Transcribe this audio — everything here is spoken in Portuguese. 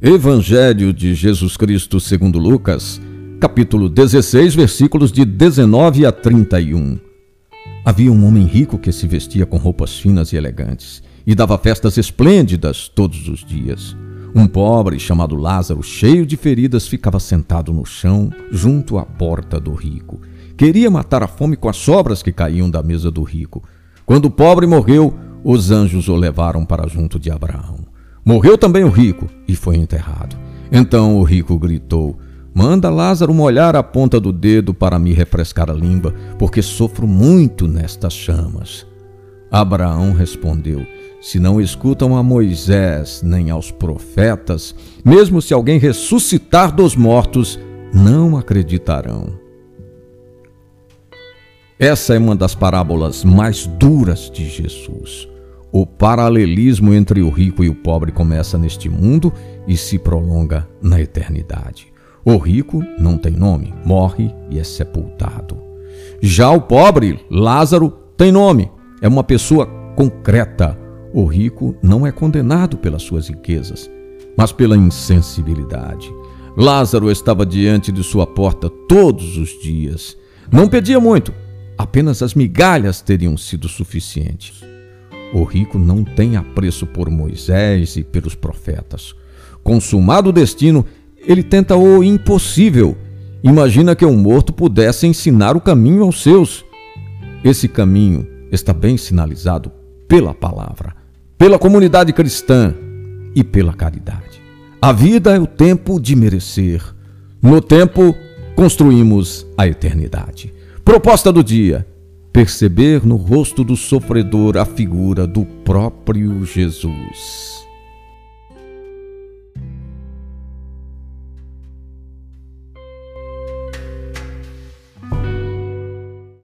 Evangelho de Jesus Cristo segundo Lucas, capítulo 16, versículos de 19 a 31. Havia um homem rico que se vestia com roupas finas e elegantes e dava festas esplêndidas todos os dias. Um pobre chamado Lázaro, cheio de feridas, ficava sentado no chão junto à porta do rico. Queria matar a fome com as sobras que caíam da mesa do rico. Quando o pobre morreu, os anjos o levaram para junto de Abraão. Morreu também o rico e foi enterrado. Então o rico gritou: Manda Lázaro molhar a ponta do dedo para me refrescar a língua, porque sofro muito nestas chamas. Abraão respondeu: Se não escutam a Moisés nem aos profetas, mesmo se alguém ressuscitar dos mortos, não acreditarão. Essa é uma das parábolas mais duras de Jesus. O paralelismo entre o rico e o pobre começa neste mundo e se prolonga na eternidade. O rico não tem nome, morre e é sepultado. Já o pobre, Lázaro, tem nome, é uma pessoa concreta. O rico não é condenado pelas suas riquezas, mas pela insensibilidade. Lázaro estava diante de sua porta todos os dias. Não pedia muito, apenas as migalhas teriam sido suficientes. O rico não tem apreço por Moisés e pelos profetas. Consumado o destino, ele tenta o impossível. Imagina que um morto pudesse ensinar o caminho aos seus. Esse caminho está bem sinalizado pela palavra, pela comunidade cristã e pela caridade. A vida é o tempo de merecer. No tempo, construímos a eternidade. Proposta do dia: perceber no rosto do sofredor a figura do próprio Jesus.